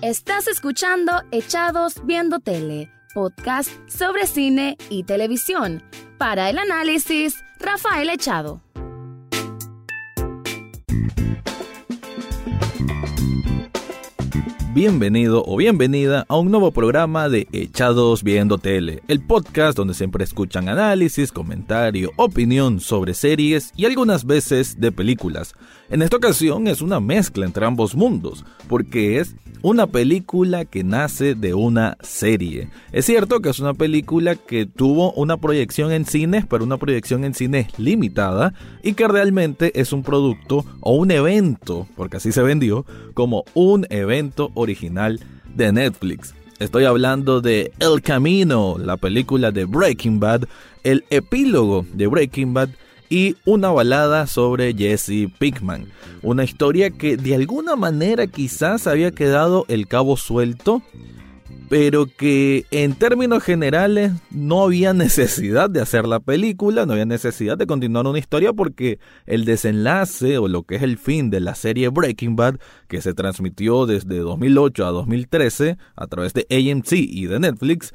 Estás escuchando Echados Viendo Tele, podcast sobre cine y televisión. Para el análisis, Rafael Echado. Bienvenido o bienvenida a un nuevo programa de Echados Viendo Tele, el podcast donde siempre escuchan análisis, comentario, opinión sobre series y algunas veces de películas. En esta ocasión es una mezcla entre ambos mundos, porque es una película que nace de una serie. Es cierto que es una película que tuvo una proyección en cines, pero una proyección en cines limitada y que realmente es un producto o un evento, porque así se vendió, como un evento original de Netflix. Estoy hablando de El Camino, la película de Breaking Bad, el epílogo de Breaking Bad y una balada sobre Jesse Pinkman. Una historia que de alguna manera quizás había quedado el cabo suelto pero que en términos generales no había necesidad de hacer la película, no había necesidad de continuar una historia porque el desenlace o lo que es el fin de la serie Breaking Bad, que se transmitió desde 2008 a 2013 a través de AMC y de Netflix,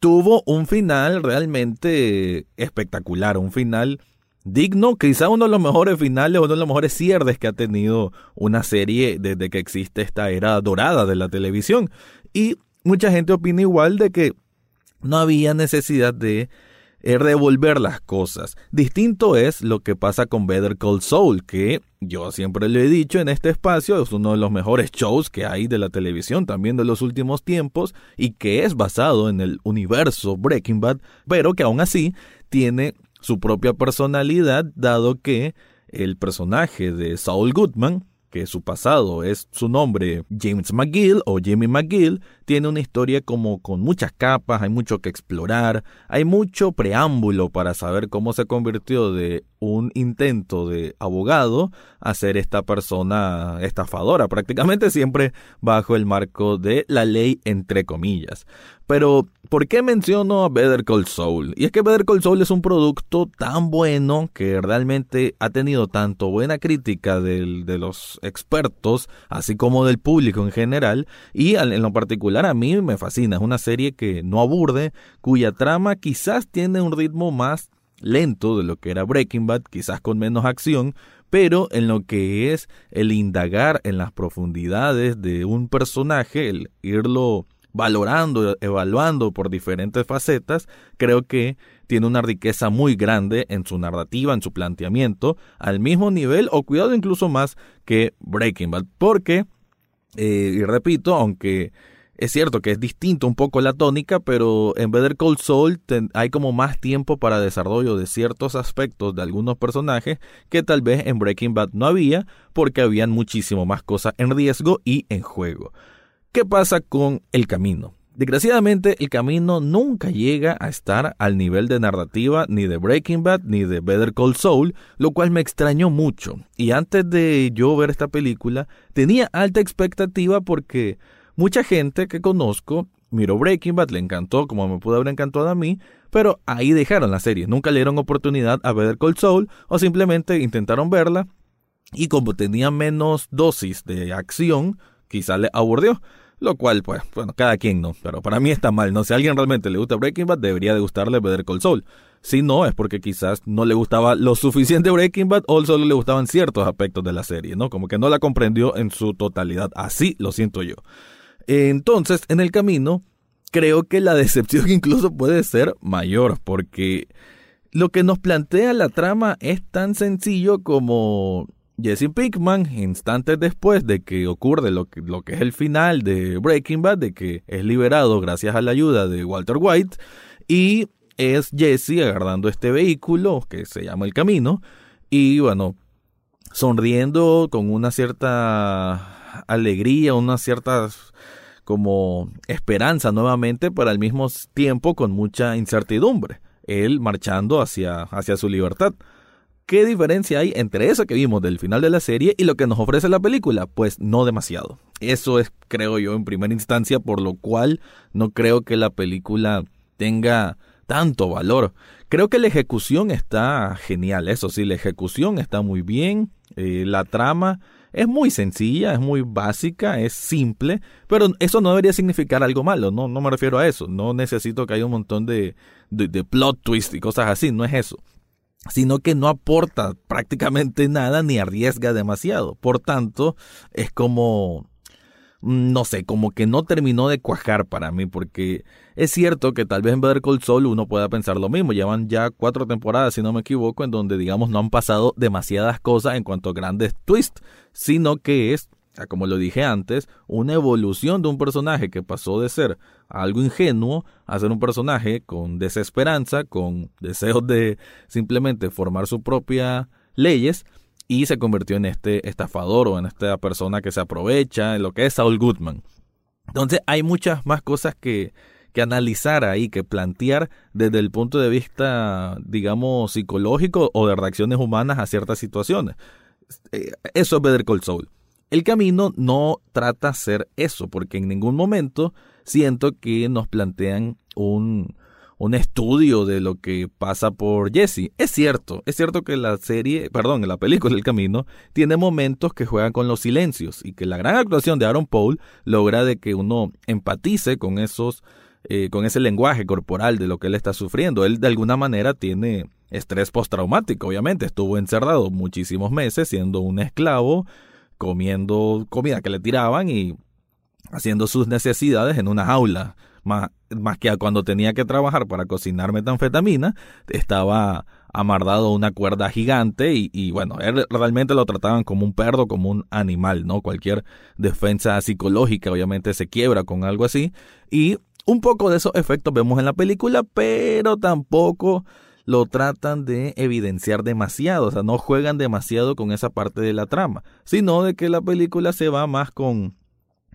tuvo un final realmente espectacular, un final digno, quizá uno de los mejores finales, uno de los mejores cierres que ha tenido una serie desde que existe esta era dorada de la televisión. Y mucha gente opina igual de que no había necesidad de eh, revolver las cosas. Distinto es lo que pasa con Better Call Saul, que yo siempre lo he dicho en este espacio, es uno de los mejores shows que hay de la televisión, también de los últimos tiempos, y que es basado en el universo Breaking Bad, pero que aún así tiene su propia personalidad, dado que el personaje de Saul Goodman, que su pasado es su nombre James McGill o Jimmy McGill, tiene una historia como con muchas capas, hay mucho que explorar, hay mucho preámbulo para saber cómo se convirtió de un intento de abogado a ser esta persona estafadora, prácticamente siempre bajo el marco de la ley entre comillas. Pero, ¿por qué menciono a Better Call Saul? Y es que Better Call Saul es un producto tan bueno que realmente ha tenido tanto buena crítica de los expertos, así como del público en general, y en lo particular a mí me fascina. Es una serie que no aburde, cuya trama quizás tiene un ritmo más lento de lo que era Breaking Bad, quizás con menos acción, pero en lo que es el indagar en las profundidades de un personaje, el irlo valorando, evaluando por diferentes facetas, creo que tiene una riqueza muy grande en su narrativa, en su planteamiento, al mismo nivel o cuidado incluso más que Breaking Bad, porque, eh, y repito, aunque es cierto que es distinto un poco la tónica, pero en Better Call Saul hay como más tiempo para desarrollo de ciertos aspectos de algunos personajes que tal vez en Breaking Bad no había, porque habían muchísimo más cosas en riesgo y en juego. ¿Qué pasa con El Camino? Desgraciadamente, El Camino nunca llega a estar al nivel de narrativa ni de Breaking Bad ni de Better Call Saul, lo cual me extrañó mucho. Y antes de yo ver esta película, tenía alta expectativa porque Mucha gente que conozco miró Breaking Bad, le encantó como me pudo haber encantado a mí, pero ahí dejaron la serie, nunca le dieron oportunidad a ver Cold Soul o simplemente intentaron verla y como tenía menos dosis de acción, quizá le aburrió. Lo cual, pues, bueno, cada quien no, pero para mí está mal, ¿no? Si a alguien realmente le gusta Breaking Bad, debería de gustarle Better Call Saul. Si no, es porque quizás no le gustaba lo suficiente Breaking Bad o solo le gustaban ciertos aspectos de la serie, ¿no? Como que no la comprendió en su totalidad. Así lo siento yo. Entonces, en el camino, creo que la decepción incluso puede ser mayor, porque lo que nos plantea la trama es tan sencillo como Jesse Pinkman, instantes después de que ocurre lo que, es el final de Breaking Bad, de que es liberado gracias a la ayuda de Walter White, y es Jesse agarrando este vehículo que se llama El Camino, y bueno, sonriendo con una cierta alegría, una cierta como esperanza nuevamente, pero al mismo tiempo con mucha incertidumbre, él marchando hacia, hacia su libertad. ¿Qué diferencia hay entre eso que vimos del final de la serie y lo que nos ofrece la película? Pues no demasiado. Eso es, creo yo, en primera instancia, por lo cual no creo que la película tenga tanto valor. Creo que la ejecución está genial, eso sí, la ejecución está muy bien, eh, la trama es muy sencilla, es muy básica, es simple, pero eso no debería significar algo malo, no, no me refiero a eso, no necesito que haya un montón de, de, plot twist y cosas así, no es eso sino que no aporta prácticamente nada ni arriesga demasiado. Por tanto, es como Mm, no sé, como que no terminó de cuajar para mí, porque es cierto que tal vez en Better Call Saul uno pueda pensar lo mismo. Llevan ya cuatro temporadas, si no me equivoco, en donde, digamos, no han pasado demasiadas cosas en cuanto a grandes twists, sino que es, como lo dije antes, una evolución de un personaje que pasó de ser algo ingenuo a ser un personaje con desesperanza, con deseos de simplemente formar sus propias leyes y se convirtió en este estafador o en esta persona que se aprovecha, en lo que es Saul Goodman. Entonces hay muchas más cosas que, que analizar ahí, que plantear desde el punto de vista, digamos, psicológico o de reacciones humanas a ciertas situaciones. Eh, eso es Better Call Saul. El camino no trata ser eso, porque en ningún momento siento que nos plantean un, un estudio de lo que pasa por Jesse. Es cierto, es cierto que la serie, perdón, la película El Camino tiene momentos que juegan con los silencios y que la gran actuación de Aaron Paul logra de que uno empatice con esos eh, con ese lenguaje corporal de lo que él está sufriendo. Él de alguna manera tiene estrés postraumático, obviamente, estuvo encerrado muchísimos meses siendo un esclavo, comiendo comida que le tiraban y haciendo sus necesidades en una jaula más, más que cuando tenía que trabajar para cocinar metanfetamina, estaba amardado una cuerda gigante y, y, bueno, él realmente lo trataban como un perro, como un animal, ¿no? Cualquier defensa psicológica obviamente se quiebra con algo así y un poco de esos efectos vemos en la película, pero tampoco lo tratan de evidenciar demasiado, o sea, no juegan demasiado con esa parte de la trama, sino de que la película se va más con,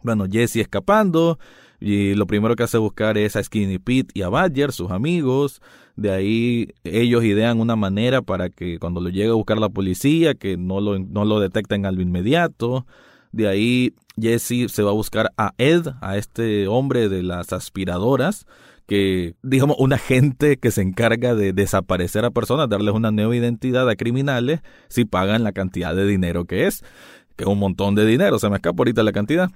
bueno, Jesse escapando, y lo primero que hace buscar es a Skinny Pete y a Badger, sus amigos. De ahí ellos idean una manera para que cuando lo llegue a buscar la policía, que no lo, no lo detecten al inmediato. De ahí Jesse se va a buscar a Ed, a este hombre de las aspiradoras, que, digamos, un agente que se encarga de desaparecer a personas, darles una nueva identidad a criminales si pagan la cantidad de dinero que es, que es un montón de dinero, se me escapa ahorita la cantidad.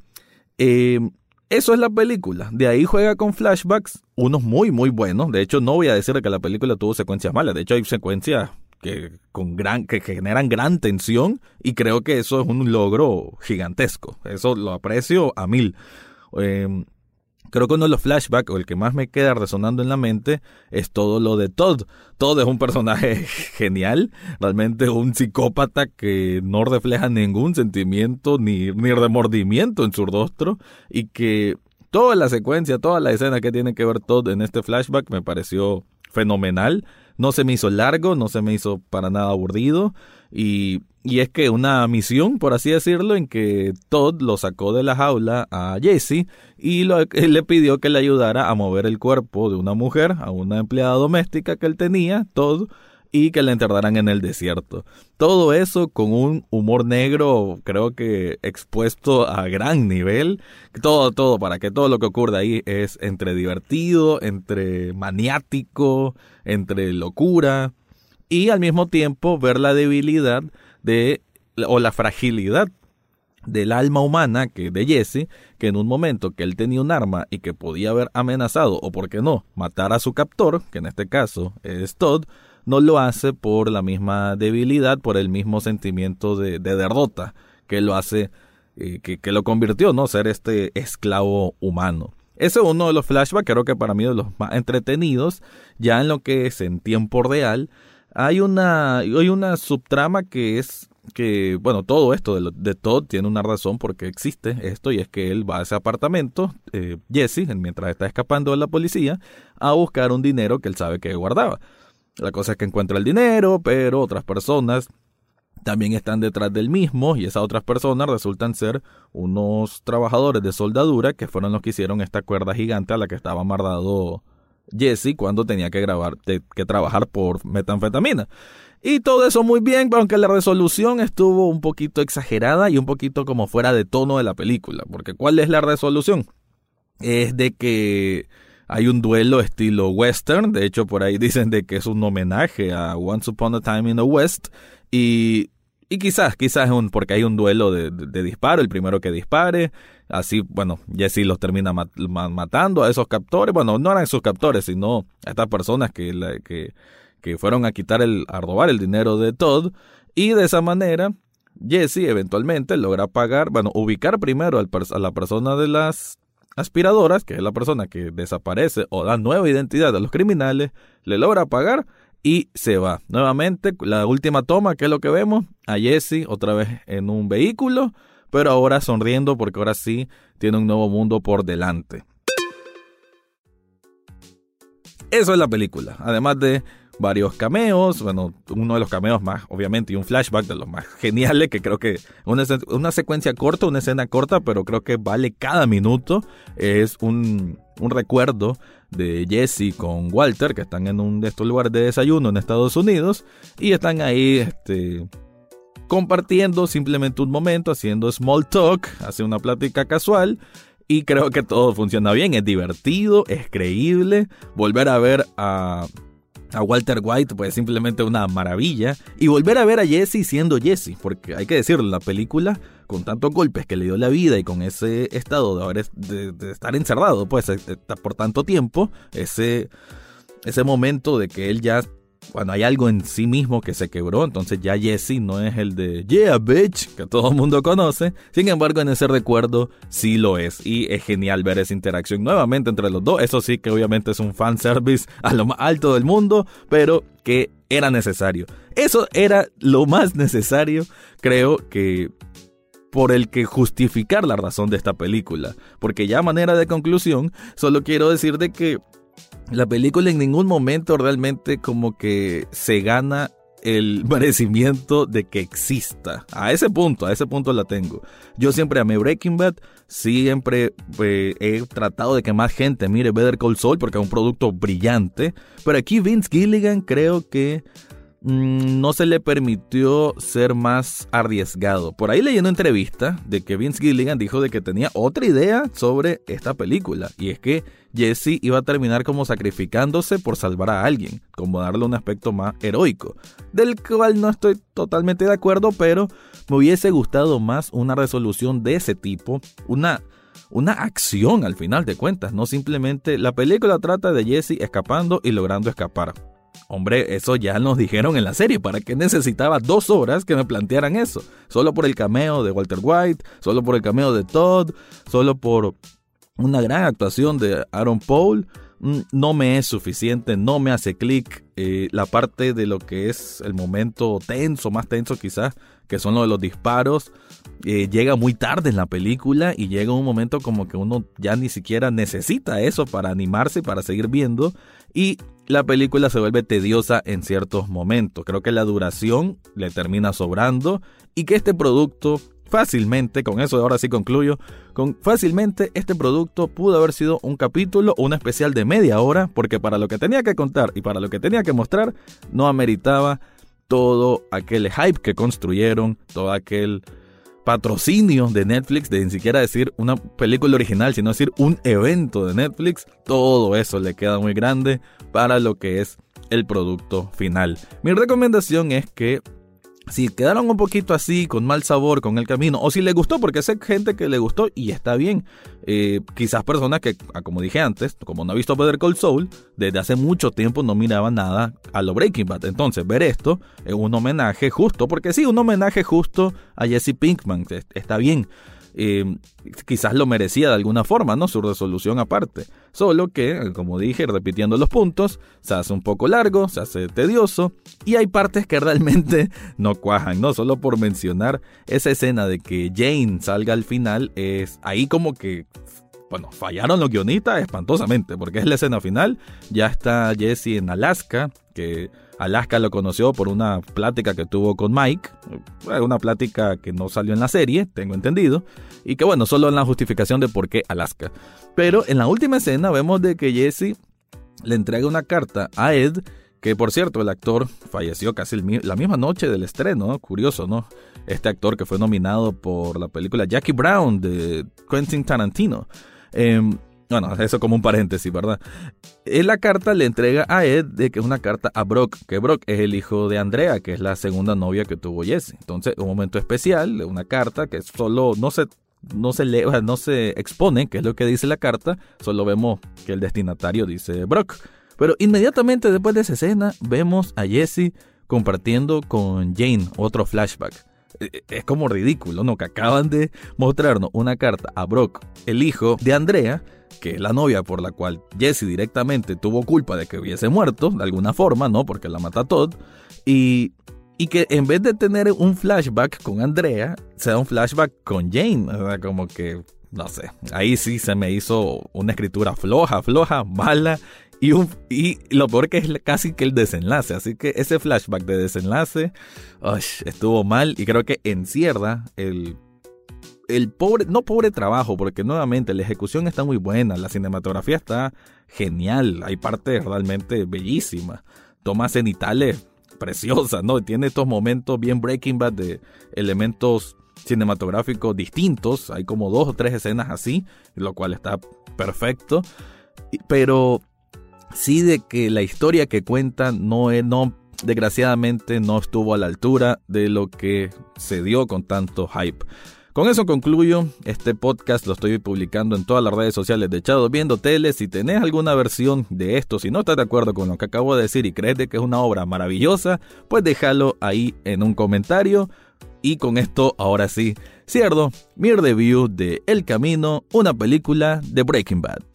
Eh, eso es la película. De ahí juega con flashbacks, unos muy, muy buenos. De hecho, no voy a decir que la película tuvo secuencias malas. De hecho, hay secuencias que, con gran, que generan gran tensión y creo que eso es un logro gigantesco. Eso lo aprecio a mil. Em, Creo que uno de los flashbacks, o el que más me queda resonando en la mente, es todo lo de Todd. Todd es un personaje genial, realmente un psicópata que no refleja ningún sentimiento ni, ni remordimiento en su rostro y que toda la secuencia, toda la escena que tiene que ver Todd en este flashback me pareció fenomenal. No se me hizo largo, no se me hizo para nada aburrido y y es que una misión, por así decirlo, en que Todd lo sacó de la jaula a Jesse y le pidió que le ayudara a mover el cuerpo de una mujer, a una empleada doméstica que él tenía, Todd, y que le enterraran en el desierto. Todo eso con un humor negro, creo que expuesto a gran nivel. Todo, todo, para que todo lo que ocurre ahí es entre divertido, entre maniático, entre locura, y al mismo tiempo ver la debilidad de o la fragilidad del alma humana que de Jesse, que en un momento que él tenía un arma y que podía haber amenazado o por qué no matar a su captor, que en este caso es Todd, no lo hace por la misma debilidad, por el mismo sentimiento de, derrota que lo hace, eh, que, que, lo convirtió, ¿no? Ser este esclavo humano. Ese es uno de los flashbacks, creo que para mí de los más entretenidos, ya en lo que es en tiempo real, hay una, hay una subtrama que es que, bueno, todo esto de, de Todd tiene una razón porque existe esto y es que él va a ese apartamento, eh, Jesse, mientras está escapando de la policía, a buscar un dinero que él sabe que guardaba. La cosa es que encuentra el dinero, pero otras personas también están detrás del mismo y esas otras personas resultan ser unos trabajadores de soldadura que fueron los que hicieron esta cuerda gigante a la que estaba amarrado Jesse cuando tenía que grabar, que trabajar por metanfetamina. Y todo eso muy bien, aunque la resolución estuvo un poquito exagerada y un poquito como fuera de tono de la película. Porque ¿cuál es la resolución? Es de que hay un duelo estilo western, de hecho por ahí dicen de que es un homenaje a Once Upon a Time in the West y Y quizás, quizás es un, porque hay un duelo de, disparo, el primero que dispare. Así, bueno, Jesse los termina matando a esos captores. Bueno, no eran esos captores, sino a estas personas que, que, que fueron a quitar el, a robar el dinero de Todd. Y de esa manera, Jesse eventualmente logra pagar, bueno, ubicar primero a la persona de las aspiradoras, que es la persona que desaparece o da nueva identidad a los criminales, le logra pagar y se va. Nuevamente, la última toma, que es lo que vemos, a Jesse otra vez en un vehículo, pero ahora sonriendo porque ahora sí tiene un nuevo mundo por delante. Eso es la película, además de varios cameos, bueno, uno de los cameos más, obviamente, y un flashback de los más geniales, que creo que una, una secuencia corta, una escena corta, pero creo que vale cada minuto, es un, un recuerdo de Jesse con Walter, que están en un de estos lugares de desayuno en Estados Unidos, y están ahí, este compartiendo simplemente un momento, haciendo small talk, hace una plática casual, y creo que todo funciona bien, es divertido, es creíble. Volver a ver a a Walter White, pues simplemente una maravilla. Y volver a ver a Jesse siendo Jesse, porque hay que decirlo, la película, con tantos golpes que le dio la vida y con ese estado de, haber, de, estar encerrado, pues, eh, por tanto tiempo, ese, ese momento de que él ya cuando hay algo en sí mismo que se quebró, entonces ya Jesse no es el de Yeah, bitch, que todo el mundo conoce. Sin embargo, en ese recuerdo sí lo es. Y es genial ver esa interacción nuevamente entre los dos. Eso sí que obviamente es un fanservice a lo más alto del mundo, pero que era necesario. Eso era lo más necesario, creo que por el que justificar la razón de esta película. Porque ya a manera de conclusión, solo quiero decir de que la película en ningún momento realmente como que se gana el merecimiento de que exista. A ese punto, a ese punto la tengo. Yo siempre amé Breaking Bad, siempre eh, he tratado de que más gente mire Better Call Saul porque es un producto brillante, pero aquí Vince Gilligan creo que no se le permitió ser más arriesgado. Por ahí una entrevista de que Vince Gilligan dijo de que tenía otra idea sobre esta película y es que Jesse iba a terminar como sacrificándose por salvar a alguien, como darle un aspecto más heroico, del cual no estoy totalmente de acuerdo, pero me hubiese gustado más una resolución de ese tipo, una una acción al final de cuentas, no simplemente la película trata de Jesse escapando y logrando escapar. Hombre, eso ya nos dijeron en la serie. ¿Para qué necesitaba dos horas que me plantearan eso? Solo por el cameo de Walter White, solo por el cameo de Todd, solo por una gran actuación de Aaron Paul. Mm, no me es suficiente, no me hace clic eh, la parte de lo que es el momento tenso, más tenso quizás, que son lo de los disparos. Eh, llega muy tarde en la película y llega un momento como que uno ya ni siquiera necesita eso para animarse, para seguir viendo. Y la película se vuelve tediosa en ciertos momentos. Creo que la duración le termina sobrando y que este producto fácilmente, con eso ahora sí concluyo, con fácilmente este producto pudo haber sido un capítulo o un especial de media hora, porque para lo que tenía que contar y para lo que tenía que mostrar, no ameritaba todo aquel hype que construyeron, todo aquel patrocinio de Netflix, de ni siquiera decir una película original, sino decir un evento de Netflix, todo eso le queda muy grande para lo que es el producto final. Mi recomendación es que si quedaron un poquito así, con mal sabor, con el camino, o si les gustó, porque sé gente que le gustó y está bien. Eh, quizás personas que, ah, como dije antes, como no ha visto Better Call Soul, desde hace mucho tiempo no miraban nada a lo Breaking Bad. Entonces, ver esto es un homenaje justo, porque sí, un homenaje justo a Jesse Pinkman, está bien. Quizás lo merecía de alguna forma, ¿no? Su resolución aparte. Solo que, como dije, repitiendo los puntos, se hace un poco largo, se hace tedioso y hay partes que realmente no cuajan, ¿no? Solo por mencionar esa escena de que Jane salga al final, es ahí como que bueno, fallaron los guionistas espantosamente, porque es la escena final, ya está Jesse en Alaska, que Alaska lo conoció por una plática que tuvo con Mike, una plática que no salió en la serie, tengo entendido, y que bueno, solo en la justificación de por qué Alaska. Pero en la última escena vemos de que Jesse le entrega una carta a Ed, que por cierto el actor falleció casi la misma noche del estreno, curioso, ¿no? Este actor que fue nominado por la película Jackie Brown de Quentin Tarantino. Em, Bueno, eso como un paréntesis, ¿verdad? En la carta le entrega a Ed de que es una carta a Brock, que Brock es el hijo de Andrea, que es la segunda novia que tuvo Jesse. Entonces, un momento especial, una carta que solo no se no se no se expone, que es lo que dice la carta, solo vemos que el destinatario dice Brock. Pero inmediatamente después de esa escena, vemos a Jesse compartiendo con Jane otro flashback. Es como ridículo, ¿no? Que acaban de mostrarnos una carta a Brock, el hijo de Andrea, que es la novia por la cual Jesse directamente tuvo culpa de que hubiese muerto, de alguna forma, ¿no? Porque la mata Todd. Y, y que en vez de tener un flashback con Andrea, sea un flashback con Jane. O sea, como que, no sé, ahí sí se me hizo una escritura floja, floja, mala. Y, y lo peor que es casi que el desenlace. Así que ese flashback de desenlace estuvo mal y creo que encierra el el pobre, no pobre trabajo, porque nuevamente la ejecución está muy buena, la cinematografía está genial, hay partes realmente bellísimas, tomas cenitales preciosas, ¿no? Tiene estos momentos bien Breaking Bad de elementos cinematográficos distintos, hay como dos o tres escenas así, lo cual está perfecto, pero sí de que la historia que cuenta no es, no, desgraciadamente no estuvo a la altura de lo que se dio con tanto hype. Con eso concluyo. Este podcast lo estoy publicando en todas las redes sociales de Echado Viendo Tele. Si tenés alguna versión de esto, si no estás de acuerdo con lo que acabo de decir y crees de que es una obra maravillosa, pues déjalo ahí en un comentario. Y con esto, ahora sí, cierro mi review de El Camino, una película de Breaking Bad.